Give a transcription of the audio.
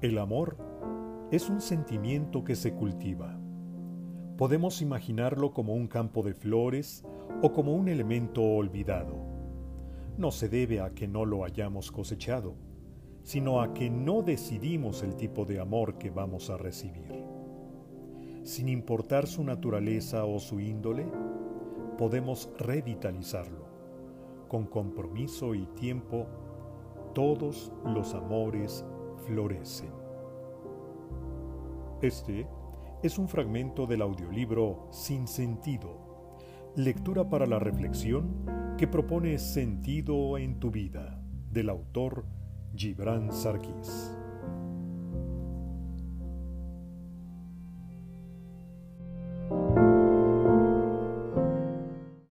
El amor es un sentimiento que se cultiva. Podemos imaginarlo como un campo de flores o como un elemento olvidado. No se debe a que no lo hayamos cosechado, sino a que no decidimos el tipo de amor que vamos a recibir. Sin importar su naturaleza o su índole, podemos revitalizarlo. Con compromiso y tiempo, todos los amores florecen. Este es un fragmento del audiolibro Sin Sentido, lectura para la reflexión que propone sentido en tu vida, del autor Gibran Sarkis.